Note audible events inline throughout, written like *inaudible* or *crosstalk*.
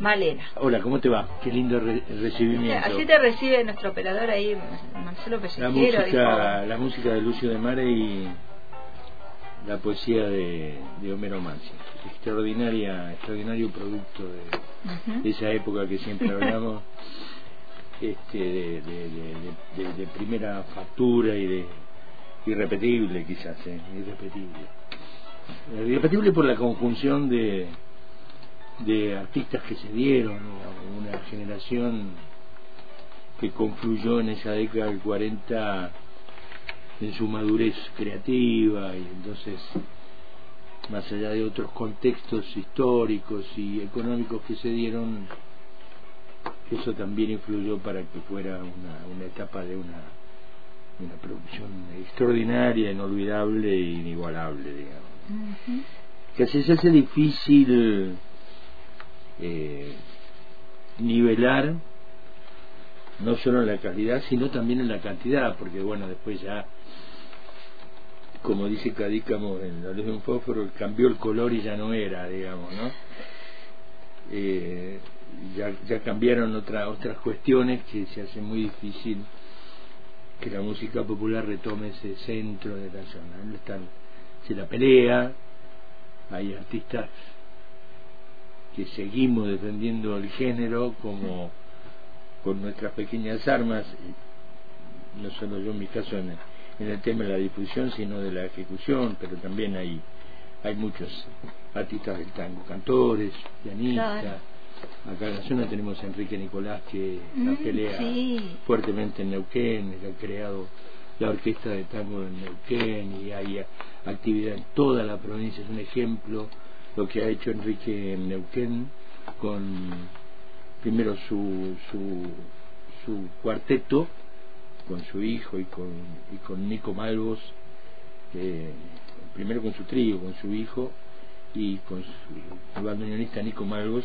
Malena. Hola, ¿cómo te va? Qué lindo re recibimiento. Así te recibe nuestro operador ahí, Marcelo Pellejero. La música, la música de Lucio de Mare y la poesía de, de Homero Mansi. Extraordinaria, extraordinario producto de, de esa época que siempre *laughs* hablamos, este, de, de, de, primera factura y de irrepetible quizás, ¿eh? irrepetible. Irrepetible por la conjunción de de artistas que se dieron, una generación que confluyó en esa década del 40 en su madurez creativa y entonces más allá de otros contextos históricos y económicos que se dieron eso también influyó para que fuera una, una etapa de una, una producción extraordinaria, inolvidable e inigualable, digamos. Que así se hace difícil eh, nivelar no solo en la calidad sino también en la cantidad porque bueno después ya como dice Cadícamo en la luz de un fósforo cambió el color y ya no era digamos no eh, ya, ya cambiaron otras otras cuestiones que se hace muy difícil que la música popular retome ese centro de la zona. Están se la pelea hay artistas que seguimos defendiendo el género como con nuestras pequeñas armas, no solo yo en mi caso en el, tema de la difusión, sino de la ejecución, pero también hay, hay muchos artistas del tango, cantores, pianistas. Acá en la zona tenemos a Enrique Nicolás que la mm, pelea fuertemente en Neuquén, que ha creado la orquesta de tango en Neuquén y hay actividad en toda la provincia, es un ejemplo lo que ha hecho Enrique en Neuquén con primero su, su, su cuarteto con su hijo y con, y con Nico Malvos, primero con su trío, con su hijo y con su bandoneonista Nico Malvos,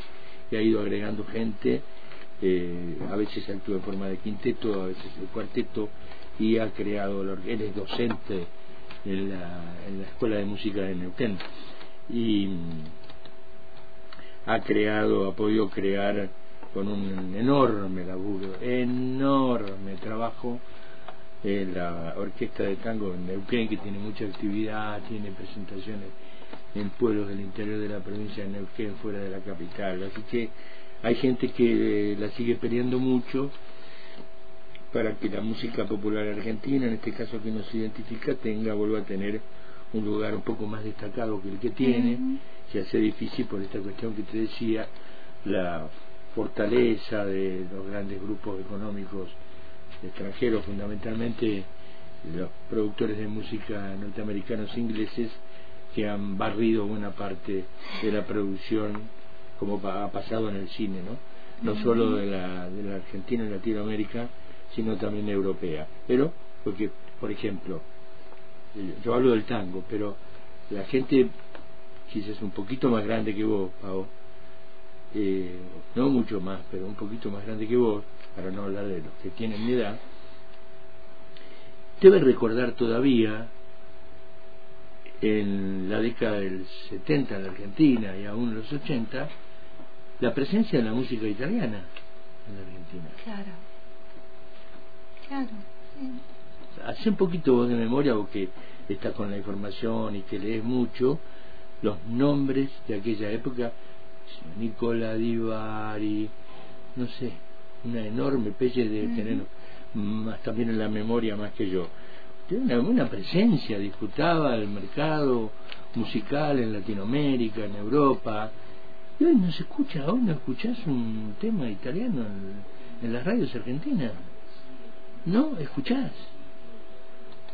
que ha ido agregando gente, eh, a veces actúa en forma de quinteto, a veces de cuarteto, y ha creado, él es docente en la, en la Escuela de Música de Neuquén y ha creado, ha podido crear con un enorme laburo, enorme trabajo, eh, la orquesta de tango en Neuquén, que tiene mucha actividad, tiene presentaciones en pueblos del interior de la provincia de Neuquén, fuera de la capital. Así que hay gente que eh, la sigue peleando mucho para que la música popular argentina, en este caso que nos identifica, tenga, vuelva a tener un lugar un poco más destacado que el que tiene, se hace difícil por esta cuestión que te decía, la fortaleza de los grandes grupos económicos extranjeros, fundamentalmente los productores de música norteamericanos ingleses que han barrido buena parte de la producción como ha pasado en el cine, ¿no? No solo de la, de la Argentina y Latinoamérica, sino también europea. Pero, porque, por ejemplo, yo hablo del tango, pero la gente quizás un poquito más grande que vos, eh, no mucho más, pero un poquito más grande que vos, para no hablar de los que tienen mi edad, debe recordar todavía en la década del 70 en la Argentina y aún en los 80 la presencia de la música italiana en la Argentina. Claro, claro. Hace un poquito vos de memoria o que estás con la información y que lees mucho los nombres de aquella época Nicola Divari no sé una enorme pelle de tener más también en la memoria más que yo. Tiene una, buena presencia disputaba el mercado musical en Latinoamérica en Europa. Y hoy no se escucha hoy no escuchás un tema italiano en, en las radios argentinas. No escuchás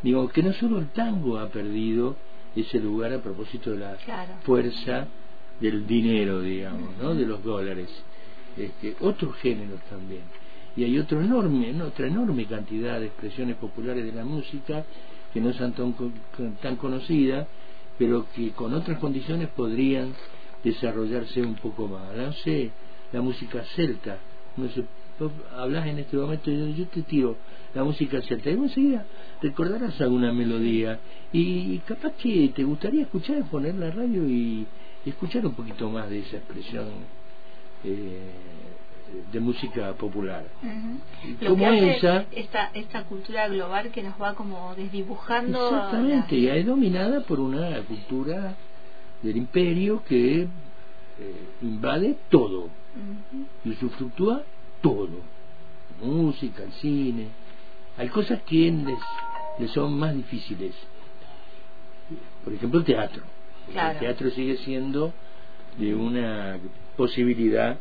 Digo, que no solo el tango ha perdido ese lugar a propósito de la fuerza del dinero, digamos, ¿no? De los dólares. Este, otros géneros también. Y hay otro enorme, otra enorme cantidad de expresiones populares de la música que no son tan, tan conocidas, pero que con otras condiciones podrían desarrollarse un poco más. No sé, la música celta, sé, hablas en este momento y yo te tiro la música celta y vos enseguida recordarás alguna melodía y capaz que te gustaría escuchar, poner la radio y, escuchar un poquito más de esa expresión eh, de música popular. como esa, esta, esta cultura global que nos va como desdibujando. Exactamente, y es dominada por una cultura del imperio que eh, invade todo y usufructúa todo. Música, el cine. Hay cosas que les, son más difíciles. Por ejemplo, el teatro. El teatro sigue siendo de una posibilidad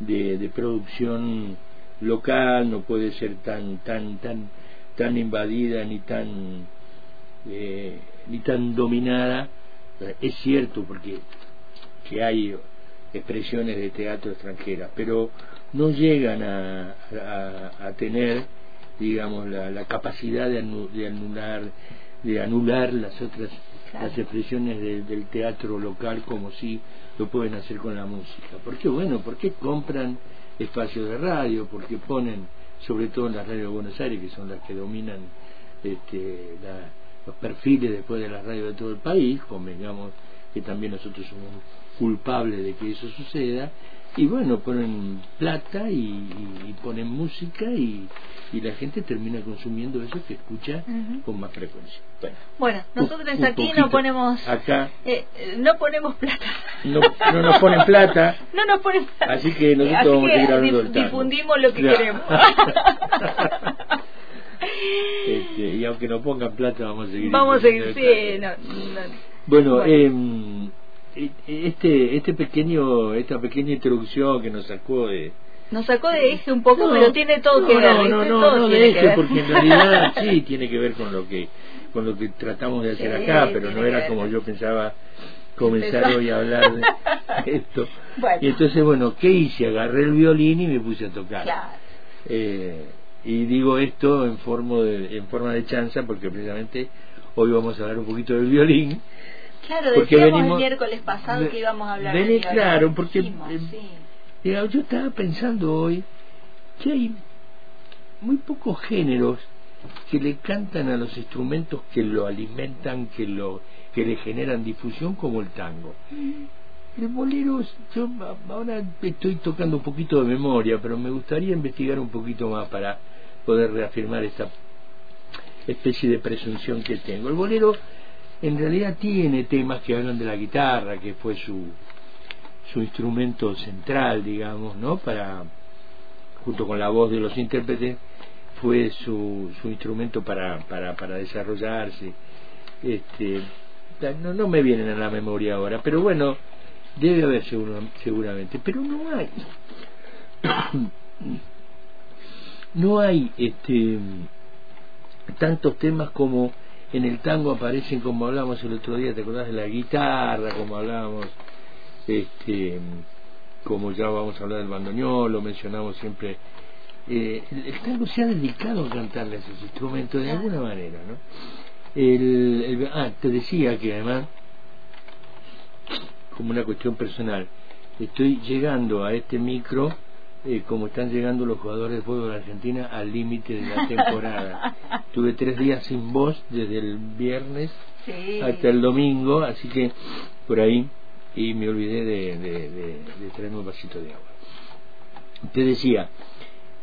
de, producción local, no puede ser tan tan tan tan invadida ni tan eh, ni tan dominada. Es cierto porque que hay expresiones de teatro extranjeras, pero no llegan a, a, tener, digamos, la, la capacidad de, de, anular de anular las otras las expresiones del teatro local como si lo pueden hacer con la música. ¿Por qué? Bueno, porque compran espacios de radio, porque ponen, sobre todo en las radios de Buenos Aires, que son las que dominan este, los perfiles después de las radios de todo el país, convengamos que también nosotros somos culpables de que eso suceda, y bueno, ponen plata y, ponen música y, la gente termina consumiendo eso que escucha con más frecuencia. Bueno, nosotros aquí no ponemos acá eh, no ponemos plata. No, no, nos ponen plata. *laughs* no nos ponen plata. Así que nosotros vamos a seguir hablando del Difundimos lo que queremos. *laughs* este, y aunque no pongan plata vamos a seguir. Vamos a seguir, sí, no, Bueno, bueno. Eh, este este pequeño esta pequeña introducción que nos sacó de nos sacó de eje un poco pero tiene todo que ver no no no, no de eje porque en realidad sí tiene que ver con lo que con lo que tratamos de *laughs* hacer acá pero no era como yo pensaba comenzar hoy a hablar de *laughs* esto. Y entonces bueno qué hice agarré el violín y me puse a tocar. Eh, y digo esto en forma de en forma de chanza porque precisamente hoy vamos a hablar un poquito del violín Claro, porque decíamos venimos, el miércoles pasado que íbamos a hablar de Claro, porque eh, yo estaba pensando hoy que hay muy pocos géneros que le cantan a los instrumentos que lo alimentan, que lo que le generan difusión como el tango. El bolero, yo ahora estoy tocando un poquito de memoria, pero me gustaría investigar un poquito más para poder reafirmar esta especie de presunción que tengo. El bolero en realidad tiene temas que hablan de la guitarra, que fue su, su instrumento central, digamos, ¿no? Para, junto con la voz de los intérpretes, fue su, su instrumento para, para, para desarrollarse. Este, no, no me vienen a la memoria ahora, pero bueno, debe haber seguro, seguramente, pero no hay. *coughs* no hay este tantos temas como en el tango aparecen como hablábamos el otro día, ¿te acordás de la guitarra? Como hablábamos, este, como ya vamos a hablar del bandoneón, lo mencionamos siempre. Eh, el, tango se ha dedicado a cantarle a esos instrumentos de alguna manera, ¿no? El, ah, te decía que además, como una cuestión personal, estoy llegando a este micro eh, como están llegando los jugadores de fútbol de Argentina al límite de la temporada. *laughs* Tuve tres días sin voz desde el viernes hasta el domingo, así que por ahí y me olvidé de, de, traerme un vasito de agua. Te decía,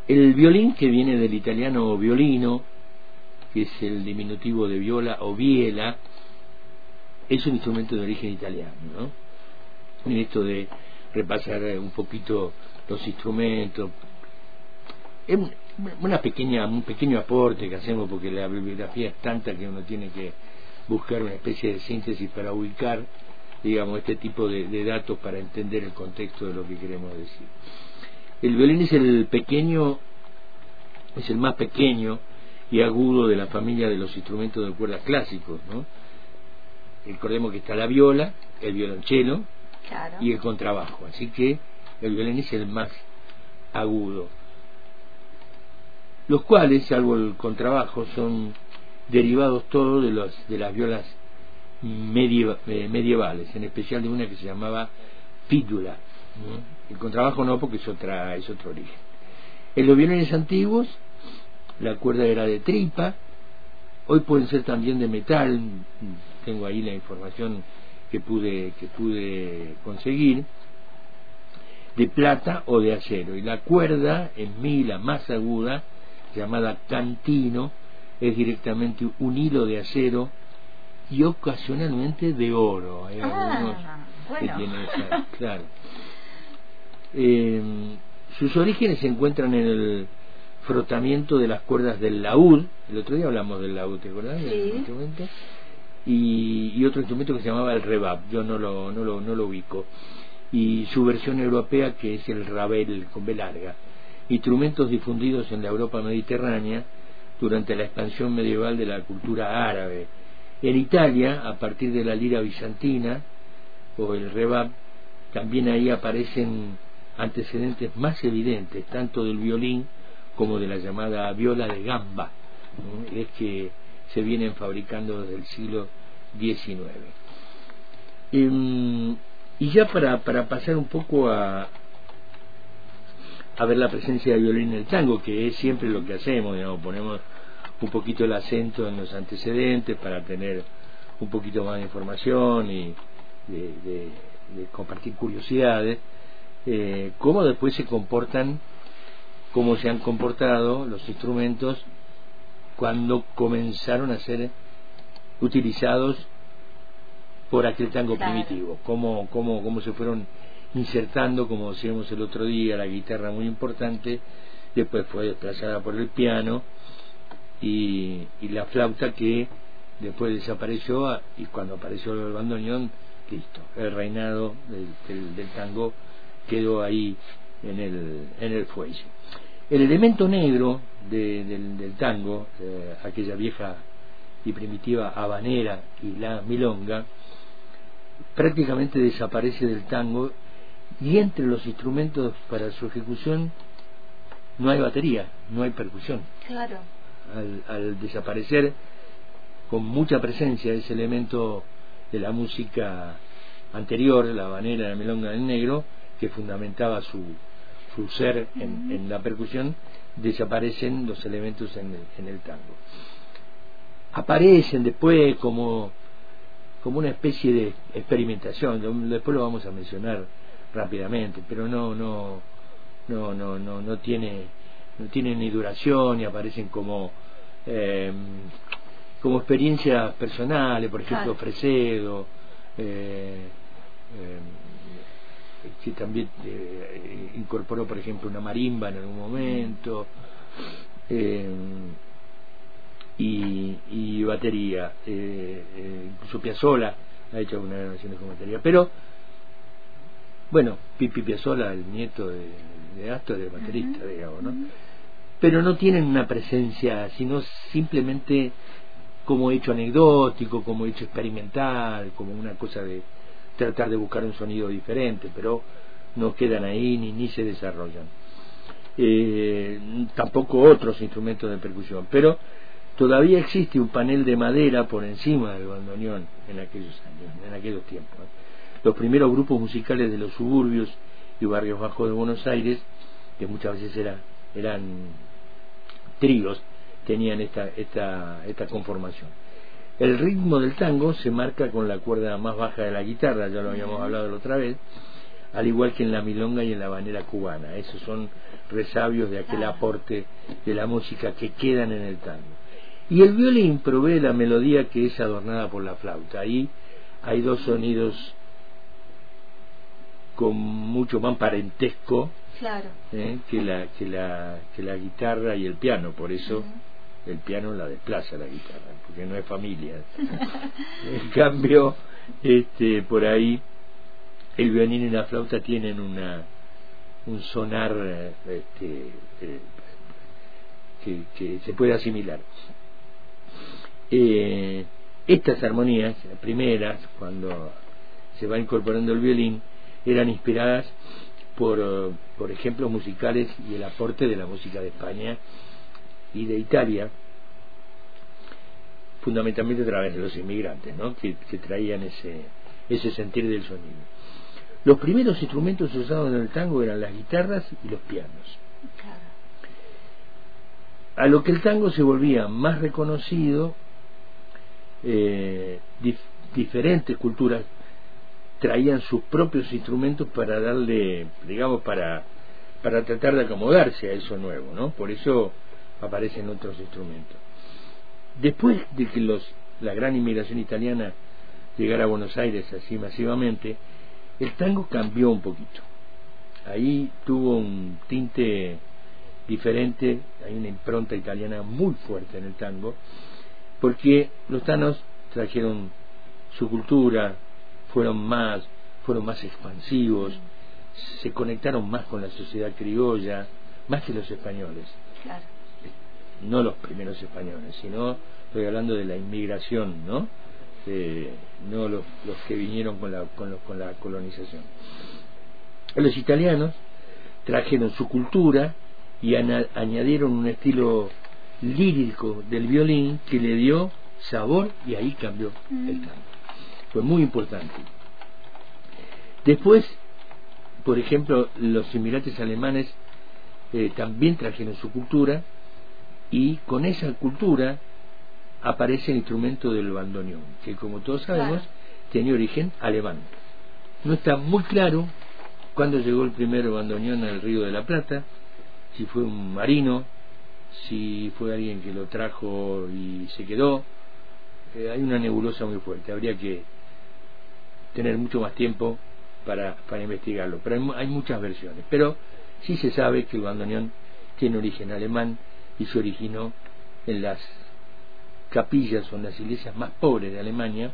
el violín que viene del italiano violino, que es el diminutivo de viola o viela, es un instrumento de origen italiano, ¿no? En esto de repasar un poquito los instrumentos. Es una pequeña, un pequeño aporte que hacemos porque la bibliografía es tanta que uno tiene que buscar una especie de síntesis para ubicar, digamos, este tipo de, datos para entender el contexto de lo que queremos decir. El violín es el pequeño, es el más pequeño y agudo de la familia de los instrumentos de cuerdas clásicos, ¿no? Recordemos que está la viola, el violonchelo y el contrabajo, así que el violín es el más agudo, los cuales, salvo el contrabajo, son derivados todos de, los, de las violas eh, medievales, en especial de una que se llamaba pídula. El contrabajo no, porque es, otra, es otro origen. En los violines antiguos, la cuerda era de tripa, hoy pueden ser también de metal, tengo ahí la información que pude, que pude conseguir, de plata o de acero. Y la cuerda en mi, la más aguda, llamada cantino, es directamente un hilo de acero y ocasionalmente de oro. Hay ah, bueno. claro. Eh, sus orígenes se encuentran en el frotamiento de las cuerdas del laúd. El otro día hablamos del laúd, ¿te acordás? Sí. Y, y, otro instrumento que se llamaba el rebab, yo no lo, no lo, no lo ubico. Y su versión europea que es el rabel con B. Instrumentos difundidos en la Europa mediterránea durante la expansión medieval de la cultura árabe. En Italia, a partir de la lira bizantina o el rebab, también ahí aparecen antecedentes más evidentes, tanto del violín como de la llamada viola de gamba, es que se vienen fabricando desde el siglo XIX. Y ya para, para pasar un poco a, a ver la presencia de violín en el tango, que es siempre lo que hacemos, digamos, ponemos un poquito el acento en los antecedentes para tener un poquito más de información y de, compartir curiosidades, eh, cómo después se comportan, cómo se han comportado los instrumentos cuando comenzaron a ser utilizados por aquel tango primitivo, cómo, cómo, cómo se fueron insertando, como decíamos el otro día, la guitarra muy importante, después fue desplazada por el piano y, la flauta que después desapareció y cuando apareció el bandoneón, listo, el reinado del, del, tango quedó ahí en el, en el fuelle. El elemento negro del, del, tango, eh, aquella vieja y primitiva habanera y la milonga, prácticamente desaparece del tango y entre los instrumentos para su ejecución no hay batería, no hay percusión. Claro. Al, desaparecer con mucha presencia ese elemento de la música anterior, la habanera, la milonga del negro, que fundamentaba su, su ser en, la percusión, desaparecen los elementos en el, en el tango. Aparecen después como como una especie de experimentación después lo vamos a mencionar rápidamente pero no no no no no no tiene no tiene ni duración y aparecen como eh, como experiencias personales por ejemplo Fresedo eh, eh, que también eh, incorporó por ejemplo una marimba en algún momento eh, y, y batería. Eh, eh, incluso Piazzolla ha hecho algunas grabaciones con batería. Pero, bueno, Pipi Piazzolla, el nieto de, de Astor, es baterista, digamos, ¿no? Pero no tienen una presencia, sino simplemente como hecho anecdótico, como hecho experimental, como una cosa de tratar de buscar un sonido diferente, pero no quedan ahí ni, ni se desarrollan. Eh, tampoco otros instrumentos de percusión, pero todavía existe un panel de madera por encima del bandoneón en aquellos años, en aquellos tiempos. Los primeros grupos musicales de los suburbios y barrios bajos de Buenos Aires, que muchas veces eran tríos, tenían esta, esta, esta conformación. El ritmo del tango se marca con la cuerda más baja de la guitarra, ya lo habíamos hablado la otra vez, al igual que en la milonga y en la banera cubana. Esos son resabios de aquel aporte de la música que quedan en el tango. Y el violín provee la melodía que es adornada por la flauta. Ahí hay dos sonidos con mucho más parentesco ¿eh? que, la, que, la, que la guitarra y el piano. Por eso el piano la desplaza la guitarra, porque no es familia. *laughs* en cambio, este, por ahí el violín y la flauta tienen una un sonar este, eh, que, que se puede asimilar eh, estas armonías primeras, cuando se va incorporando el violín, eran inspiradas por, por ejemplos musicales y el aporte de la música de España y de Italia, fundamentalmente a través de los inmigrantes, ¿no? que, traían ese, ese sentir del sonido. Los primeros instrumentos usados en el tango eran las guitarras y los pianos. A lo que el tango se volvía más reconocido eh, diferentes culturas traían sus propios instrumentos para darle, digamos, para, para tratar de acomodarse a eso nuevo, ¿no? Por eso aparecen otros instrumentos. Después de que los, la gran inmigración italiana llegara a Buenos Aires así masivamente, el tango cambió un poquito. Ahí tuvo un tinte diferente, hay una impronta italiana muy fuerte en el tango, porque los tanos trajeron su cultura, fueron más, fueron más expansivos, se conectaron más con la sociedad criolla, más que los españoles. No los primeros españoles, sino estoy hablando de la inmigración, ¿no? no los, los, que vinieron con la, con, con la colonización. Los italianos trajeron su cultura y añadieron un estilo lírico del violín que le dio sabor y ahí cambió el mm. tango. Fue muy importante. Después, por ejemplo, los inmigrantes alemanes eh, también trajeron su cultura y con esa cultura aparece el instrumento del bandoneón, que como todos sabemos tiene origen alemán. No está muy claro cuándo llegó el primer bandoneón al Río de la Plata, si fue un marino, si fue alguien que lo trajo y se quedó. Eh, hay una nebulosa muy fuerte, habría que tener mucho más tiempo para, para investigarlo, pero hay, hay muchas versiones. Pero sí se sabe que el bandoneón tiene origen alemán y se originó en las capillas o en las iglesias más pobres de Alemania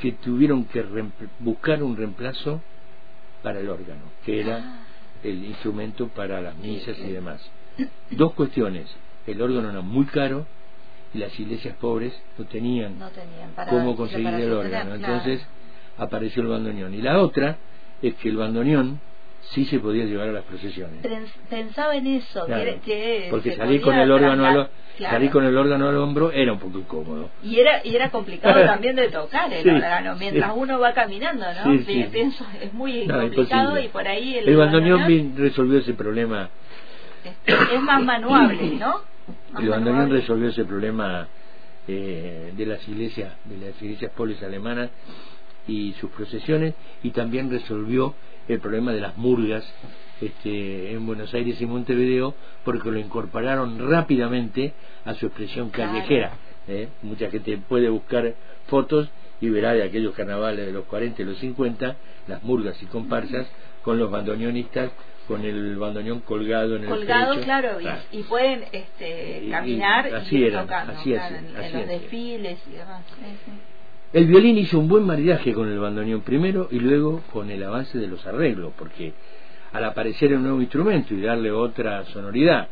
que tuvieron que buscar un reemplazo para el órgano, que era ah. el instrumento para las misas y demás. Dos cuestiones, el órgano era muy caro y las iglesias pobres no tenían, cómo conseguir el órgano, entonces apareció el bandoneón. Y la otra es que el bandoneón sí se podía llevar a las procesiones. Pensaba en eso, que, porque salir con el órgano al, salir con el órgano al hombro era un poco incómodo. Y era y era complicado *laughs* también de tocar el órgano mientras uno va caminando, ¿no? Pienso, es muy complicado y por ahí el, el bandoneón resolvió ese problema. Es, más manuable, ¿no? *coughs* el bandoneón resolvió ese problema eh, de las iglesias de las iglesias pobres alemanas y sus procesiones y también resolvió el problema de las murgas este, en Buenos Aires y Montevideo porque lo incorporaron rápidamente a su expresión callejera. ¿eh? Mucha gente puede buscar fotos y verá de aquellos carnavales de los 40 y los 50 las murgas y comparsas con los bandoneonistas con el bandoneón colgado en el colgado claro, Y, pueden este, caminar y, tocando en, los desfiles y demás. El violín hizo un buen maridaje con el bandoneón primero y luego con el avance de los arreglos, porque al aparecer un nuevo instrumento y darle otra sonoridad,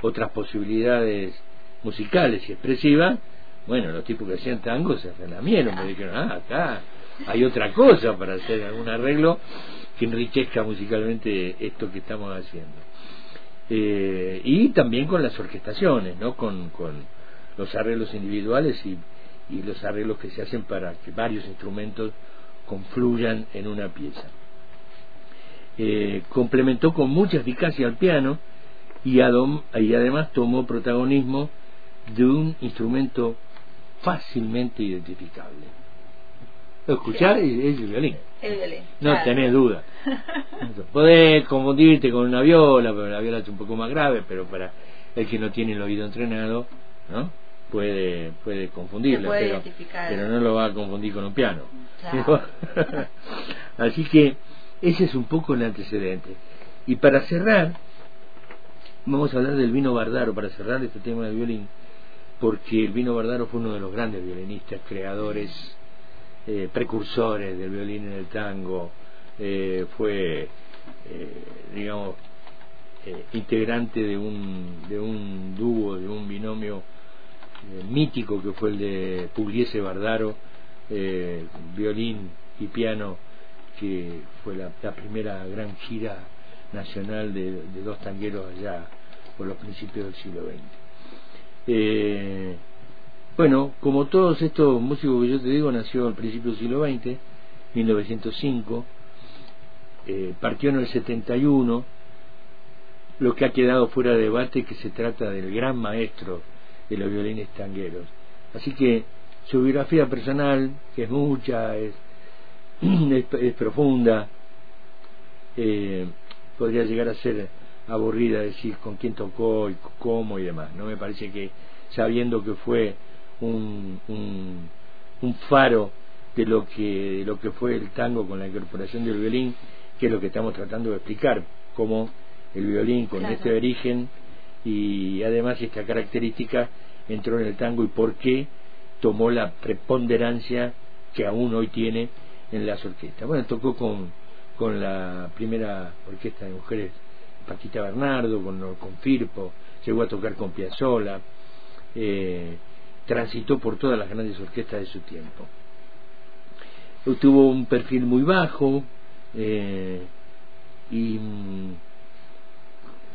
otras posibilidades musicales y expresivas, bueno, los tipos que hacían tango se relamieron, me dijeron, ah, acá hay otra cosa para hacer algún arreglo que enriquezca musicalmente esto que estamos haciendo. Eh, y también con las orquestaciones, ¿no? Con, los arreglos individuales y los arreglos que se hacen para que varios instrumentos confluyan en una pieza. Eh, complementó con mucha eficacia al piano y, y además tomó protagonismo de un instrumento fácilmente identificable. ¿Lo escuchás? Es el violín. El violín. No tenés duda. *laughs* Podés confundirte con una viola, pero la viola es un poco más grave, pero para el que no tiene el oído entrenado, ¿no? puede puede confundirlo pero, pero, no lo va a confundir con un piano *laughs* así que ese es un poco el antecedente y para cerrar vamos a hablar del vino Bardaro para cerrar este tema del violín porque el vino Bardaro fue uno de los grandes violinistas creadores eh, precursores del violín en el tango eh, fue eh, digamos integrante de un de un dúo de un binomio mítico que fue el de Pugliese Bardaro, violín y piano, que fue la, primera gran gira nacional de, dos tangueros allá por los principios del siglo XX. Bueno, como todos estos músicos que yo te digo, nació al principio del siglo XX, 1905, partió en el 71, lo que ha quedado fuera de debate que se trata del gran maestro de los violines tangueros. Así que su biografía personal, que es mucha, *clears throat* es es, profunda, eh, podría llegar a ser aburrida decir con quién tocó y cómo y demás. No me parece que sabiendo que fue un, un, un faro de lo que de lo que fue el tango con la incorporación del violín, que es lo que estamos tratando de explicar, cómo el violín con este origen y además esta característica entró en el tango y por qué tomó la preponderancia que aún hoy tiene en las orquestas. Bueno, tocó con, con la primera orquesta de mujeres, Paquita Bernardo, con, con Firpo, llegó a tocar con Piazzolla, eh, transitó por todas las grandes orquestas de su tiempo. Tuvo un perfil muy bajo eh, y mm,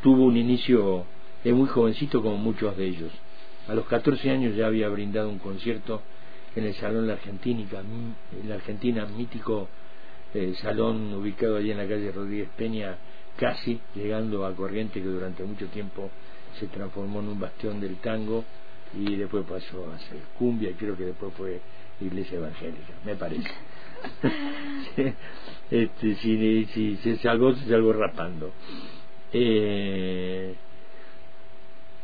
tuvo un inicio de muy jovencito como muchos de ellos. A los 14 años ya había brindado un concierto en el Salón La Argentina, la Argentina mítico eh, salón ubicado allí en la calle Rodríguez Peña, casi llegando a Corriente, que durante mucho tiempo se transformó en un bastión del tango y después pasó a ser cumbia y creo que después fue iglesia evangélica, me parece. *laughs* este, si, si, se salvó, se salvó rapando. Eh,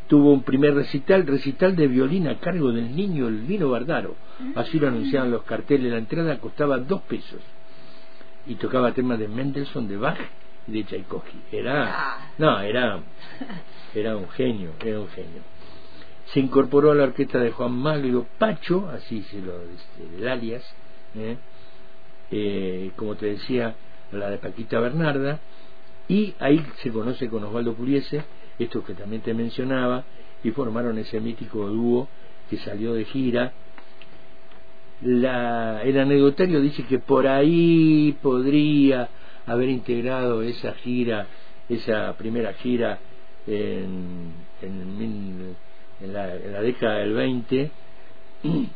tuvo un primer recital, recital de violín a cargo del niño Elvino Bardaro. Así lo anunciaban los carteles. La entrada costaba dos pesos. Y tocaba temas de Mendelssohn, de Bach y de Tchaikovsky. Era, ah. no, era, era un genio, era un genio. Se incorporó a la orquesta de Juan Maglio Pacho, así se lo, este, el alias, ¿eh? Eh, como te decía, la de Paquita Bernarda, y ahí se conoce con Osvaldo Puliese, esto que también te mencionaba, y formaron ese mítico dúo que salió de gira. La, el anecdotario dice que por ahí podría haber integrado esa gira, esa primera gira en, en, la, en la, década del 20, *clears throat*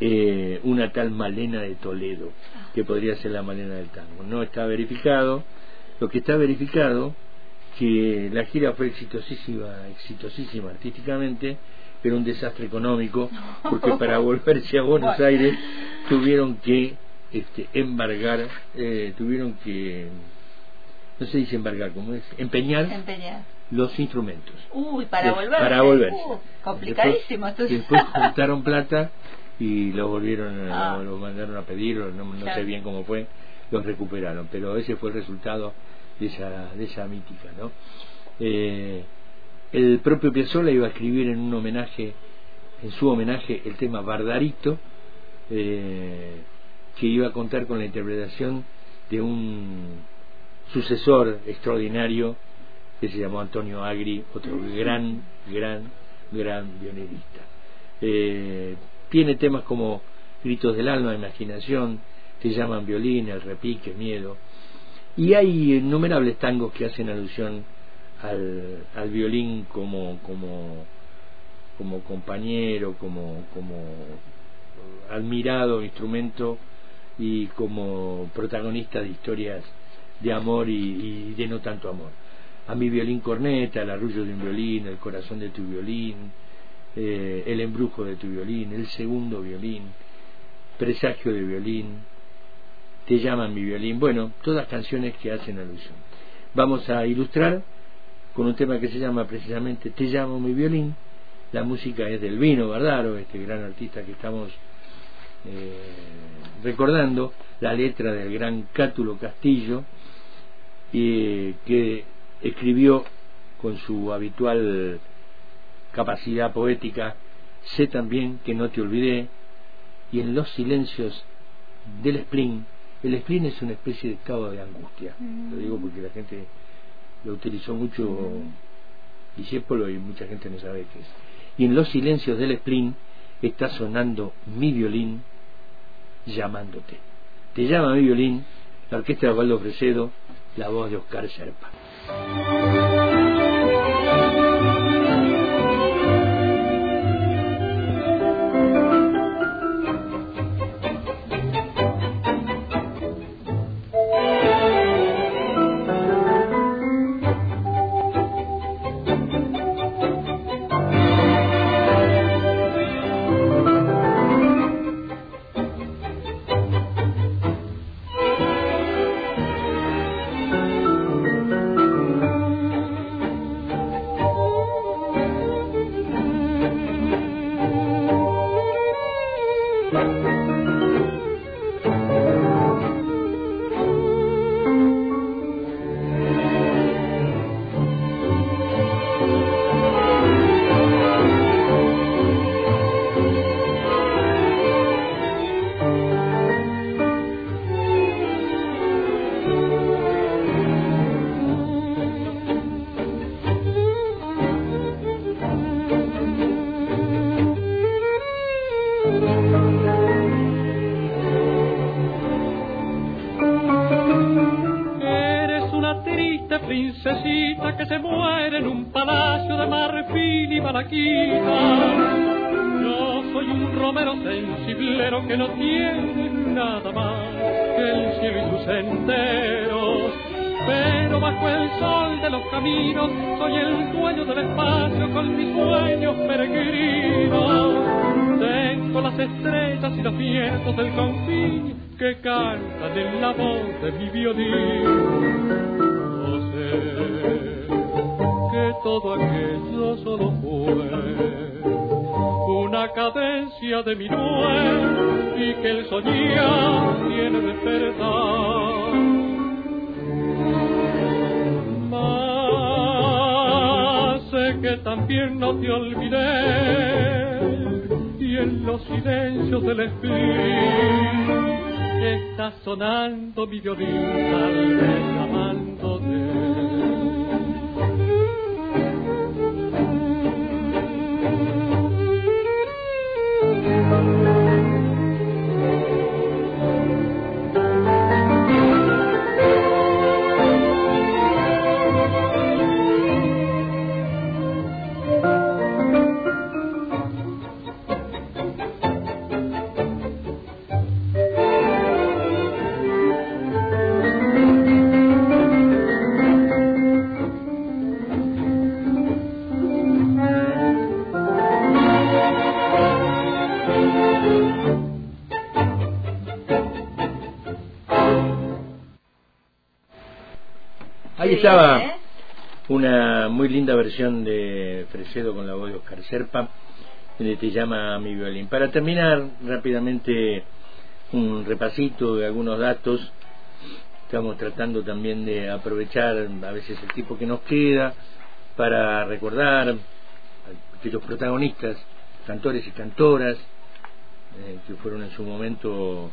eh, una tal Malena de Toledo, que podría ser la Malena del tango. No está verificado. Lo que está verificado que la gira fue exitosísima, exitosísima artísticamente, pero un desastre económico, *laughs* porque para volverse a Buenos Aires tuvieron que este, embargar, eh, tuvieron que, no se dice embargar, ¿cómo es? Empeñar, los instrumentos. Uy, para volverse. Uh, complicadísimo. Después, después *laughs* juntaron plata y lo volvieron, ah. lo, mandaron a pedir, no, no sé bien cómo fue, los recuperaron, pero ese fue el resultado de esa, de esa mítica, ¿no? Eh, el propio Piazzolla iba a escribir en un homenaje, en su homenaje, el tema Bardarito, eh, que iba a contar con la interpretación de un sucesor extraordinario que se llamó Antonio Agri, otro gran, gran, gran violinista. Eh, tiene temas como Gritos del alma, Imaginación, Te llaman violín, El repique, Miedo. Y hay innumerables tangos que hacen alusión al, al violín como, como, como compañero, como, como admirado instrumento y como protagonista de historias de amor y, de no tanto amor. A mi violín corneta, el arrullo de un violín, el corazón de tu violín, eh, el embrujo de tu violín, el segundo violín, presagio de violín, te llaman mi violín. Bueno, todas canciones que hacen alusión. Vamos a ilustrar con un tema que se llama precisamente Te llamo mi violín. La música es del Vino Bardaro, este gran artista que estamos eh, recordando, la letra del gran Cátulo Castillo, eh, que escribió con su habitual capacidad poética, sé también que no te olvidé, y en los silencios del spring el spleen es una especie de estado de angustia. Lo digo porque la gente lo utilizó mucho discípulo y mucha gente no sabe qué es. Y en los silencios del spleen está sonando mi violín llamándote. Te llama mi violín, la orquesta de Osvaldo Fresedo, la voz de Oscar Sherpa. Música del confín que cantan en la voz de mi violín que todo aquello solo fue una cadencia de mi nuez y que el soñar tiene despertar. Mas sé que también no te olvidé los silencios del espíritu está sonando mi violín tal vez amándote. Estaba ¿eh? una muy linda versión de Fresedo con la voz de Oscar Serpa, que Te llama mi violín. Para terminar rápidamente un repasito de algunos datos, estamos tratando también de aprovechar a veces el tiempo que nos queda para recordar que los protagonistas, cantores y cantoras, eh, que fueron en su momento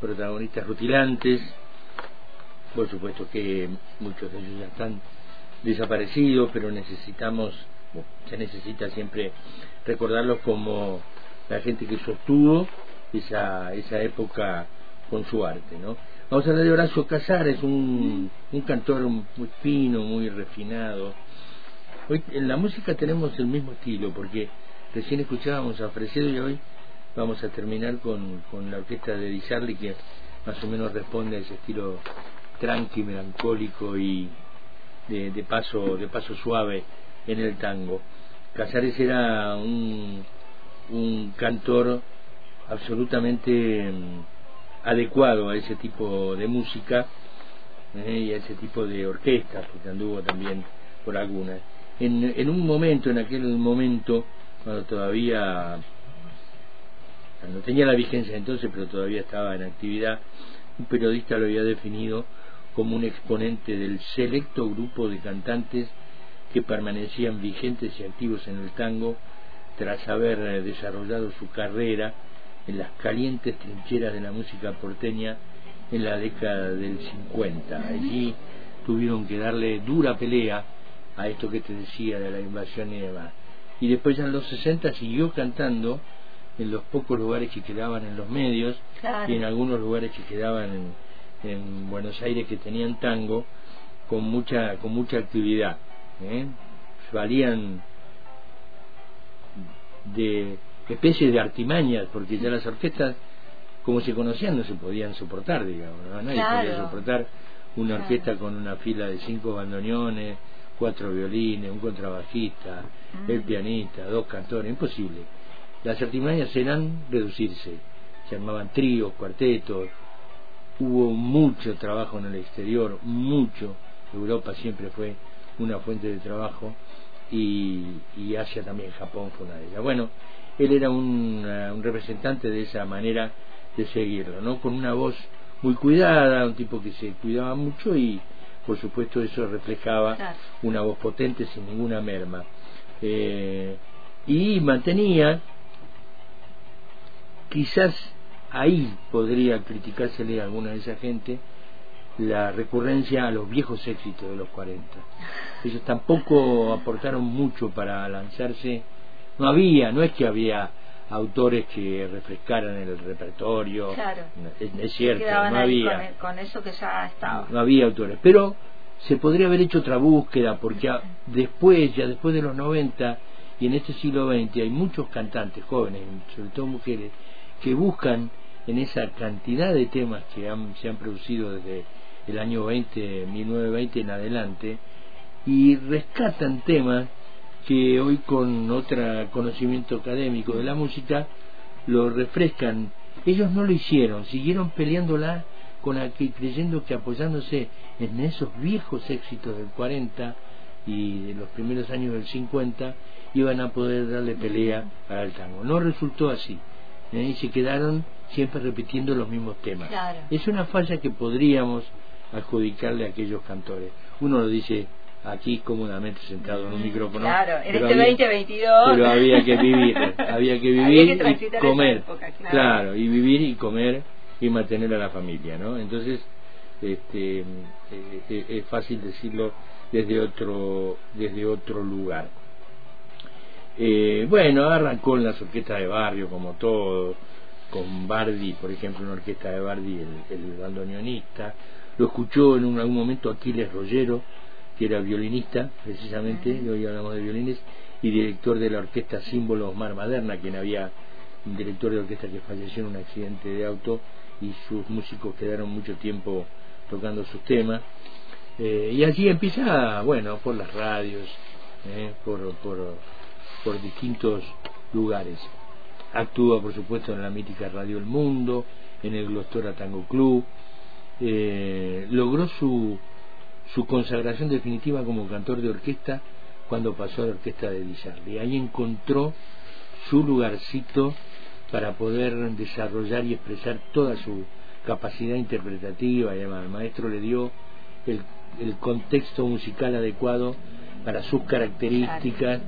protagonistas rutilantes, por supuesto que muchos de ellos ya están desaparecidos, pero necesitamos, se necesita siempre recordarlos como la gente que sostuvo esa, esa época con su arte, ¿no? Vamos a hablar de Horacio Casares, un, un cantor muy fino, muy refinado. Hoy en la música tenemos el mismo estilo, porque recién escuchábamos a Fresedo y hoy vamos a terminar con, con la orquesta de Di que más o menos responde a ese estilo tranqui, melancólico y de, paso de paso suave en el tango. Casares era un, cantor absolutamente mm, adecuado a ese tipo de música eh, y a ese tipo de orquestas, porque anduvo también por algunas. En, en un momento, en aquel momento, cuando todavía no tenía la vigencia entonces, pero todavía estaba en actividad, un periodista lo había definido como un exponente del selecto grupo de cantantes que permanecían vigentes y activos en el tango tras haber eh, desarrollado su carrera en las calientes trincheras de la música porteña en la década del 50. Allí tuvieron que darle dura pelea a esto que te decía de la invasión y demás. Y después en los 60 siguió cantando en los pocos lugares que quedaban en los medios y en algunos lugares que quedaban en, en Buenos Aires que tenían tango con mucha con mucha actividad ¿eh? valían de especies de artimañas porque ya las orquestas como se conocían no se podían soportar digamos nadie podía soportar una orquesta con una fila de cinco bandoneones cuatro violines un contrabajista mm. el pianista dos cantores imposible las artimañas eran reducirse se armaban tríos cuartetos hubo mucho trabajo en el exterior, mucho. Europa siempre fue una fuente de trabajo y, Asia también, Japón fue una de ellas. Bueno, él era un, uh, un, representante de esa manera de seguirlo, ¿no? Con una voz muy cuidada, un tipo que se cuidaba mucho y por supuesto eso reflejaba una voz potente sin ninguna merma. Eh, y mantenía quizás ahí podría criticársele a alguna de esa gente la recurrencia a los viejos éxitos de los 40. Ellos tampoco aportaron mucho para lanzarse. No había, no es que había autores que refrescaran el repertorio. Claro. Es, cierto, no había. Con, eso que ya estaba. No había autores. Pero se podría haber hecho otra búsqueda, porque después, ya después de los 90 y en este siglo XX, hay muchos cantantes jóvenes, sobre todo mujeres, que buscan en esa cantidad de temas que se han producido desde el año 20, 1920 en adelante, y rescatan temas que hoy con otro conocimiento académico de la música lo refrescan. Ellos no lo hicieron, siguieron peleándola con aquí, creyendo que apoyándose en esos viejos éxitos del 40 y de los primeros años del 50 iban a poder darle pelea al tango. No resultó así. ¿Eh? Y se quedaron siempre repitiendo los mismos temas. Es una falla que podríamos adjudicarle a aquellos cantores. Uno lo dice aquí cómodamente sentado en un micrófono. Claro, en este 2022. Pero había que vivir, *laughs* había que vivir y comer. claro. y vivir y comer y mantener a la familia, ¿no? Entonces, este, eh, eh, es fácil decirlo desde otro, desde otro lugar. Eh, bueno, arrancó en las orquestas de barrio, como todo, con Bardi, por ejemplo, una orquesta de Bardi, el, el bandoneonista. Lo escuchó en algún momento Aquiles Rollero, que era violinista, precisamente, y hoy hablamos de violines, y director de la orquesta Símbolo Osmar Maderna, quien había un director de orquesta que falleció en un accidente de auto y sus músicos quedaron mucho tiempo tocando sus temas. Eh, y allí empieza, bueno, por las radios, eh, por, por, por distintos lugares. Actúa, por supuesto, en la mítica Radio El Mundo, en el Glostora Tango Club. Eh, logró su, su consagración definitiva como cantor de orquesta cuando pasó a la orquesta de y Ahí encontró su lugarcito para poder desarrollar y expresar toda su capacidad interpretativa y además el maestro le dio el, el contexto musical adecuado para sus características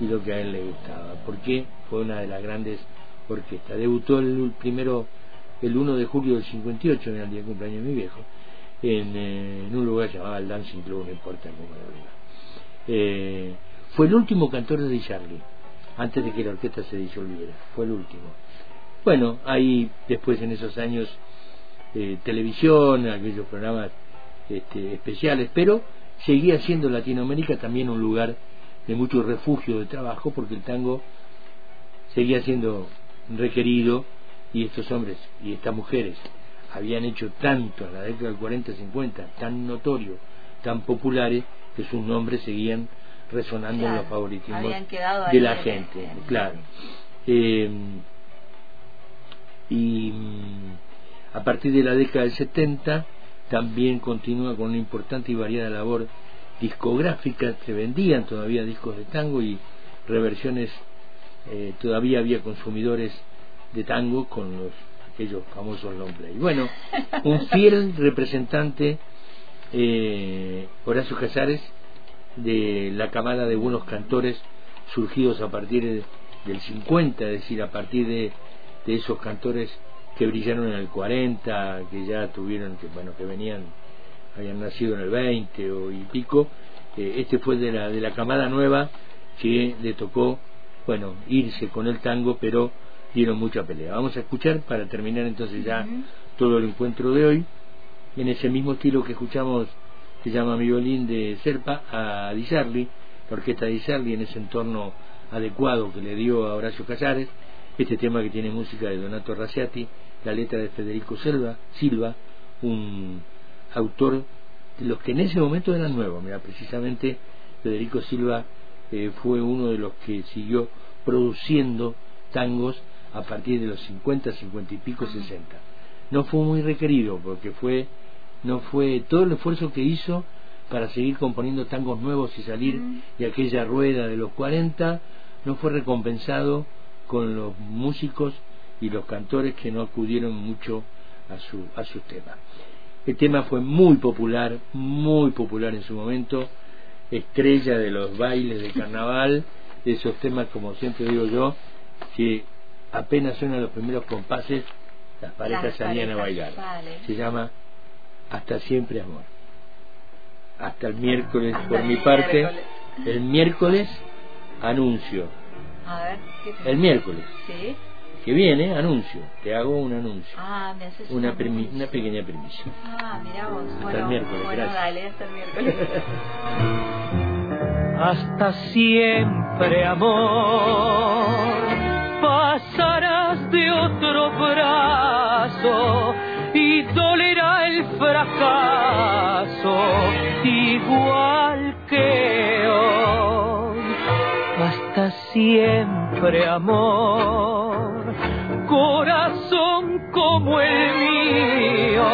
y lo que a él le gustaba, porque fue una de las grandes orquestas. Debutó el primero el 1 de julio del 58, en el día de cumpleaños de mi viejo, en, eh, un lugar llamado el Dancing Club, no importa cómo lo eh, fue el último cantor de Charlie, antes de que la orquesta se disolviera, fue el último. Bueno, hay después en esos años eh, televisión, aquellos programas este, especiales, pero seguía siendo Latinoamérica también un lugar de mucho refugio de trabajo porque el tango seguía siendo requerido y estos hombres y estas mujeres habían hecho tanto en la década del 40 50 tan notorios tan populares que sus nombres seguían resonando en los favoritismos de la gente claro. Eh, y mm, a partir de la década del 70 también continúa con una importante y variada labor discográfica se vendían todavía discos de tango y reversiones eh, todavía había consumidores de tango con los aquellos famosos long play. Bueno, un *laughs* fiel representante, eh, Horacio Casares, de la camada de buenos cantores surgidos a partir del 50, es decir, a partir de, de esos cantores que brillaron en el 40, que ya tuvieron, que bueno, que venían, habían nacido en el 20 o y pico, eh, este fue de la, de la camada nueva que le tocó, bueno, irse con el tango, pero dieron mucha pelea. Vamos a escuchar para terminar entonces ya todo el encuentro de hoy, en ese mismo estilo que escuchamos, se llama Mi violín de Serpa, a Di la orquesta de Di en ese entorno adecuado que le dio a Horacio Casares, este tema que tiene música de Donato Raciati, la letra de Federico Silva, Silva un autor de los que en ese momento eran nuevos. Mira, precisamente Federico Silva eh, fue uno de los que siguió produciendo tangos a partir de los 50, 50 y pico, 60. No fue muy requerido porque fue no fue todo el esfuerzo que hizo para seguir componiendo tangos nuevos y salir de aquella rueda de los 40 no fue recompensado con los músicos y los cantores que no acudieron mucho a su a sus temas. El tema fue muy popular, muy popular en su momento, estrella de los bailes de carnaval, de esos temas como siempre digo yo, que apenas suenan los primeros compases, las parejas salían a bailar. Se llama Hasta siempre amor. Hasta el miércoles, por mi parte, el miércoles anuncio. A ver, el miércoles. ¿Sí? Que viene, anuncio, te hago un anuncio. Ah, me haces una, una pequeña primicia. Ah, mira vos. Hasta bueno, el miércoles, bueno, gracias. dale, hasta el miércoles. hasta siempre, amor, pasarás de otro brazo y dolerá el fracaso igual que hoy. Hasta siempre, amor, corazón como el mío,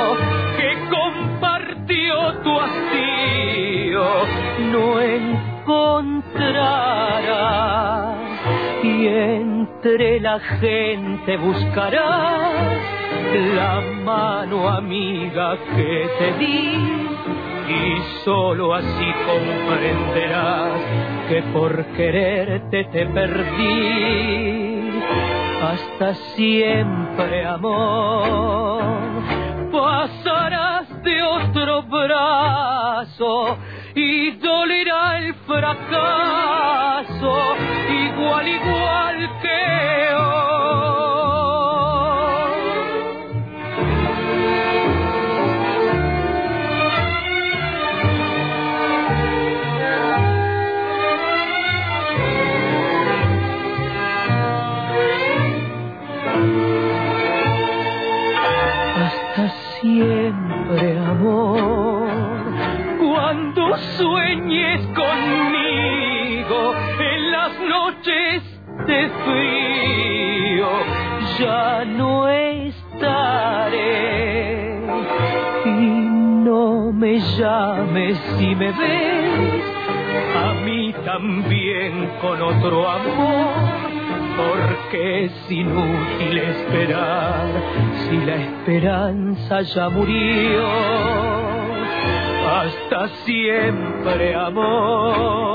que compartió tu hastío, no encontrará y entre la gente buscarás la mano amiga que te di y solo así comprenderás que por quererte te perdí hasta siempre amor. Pasarás de otro brazo y dolerá el fracaso. Igual igual es inútil esperar si la esperanza ya murió. Hasta siempre, amor,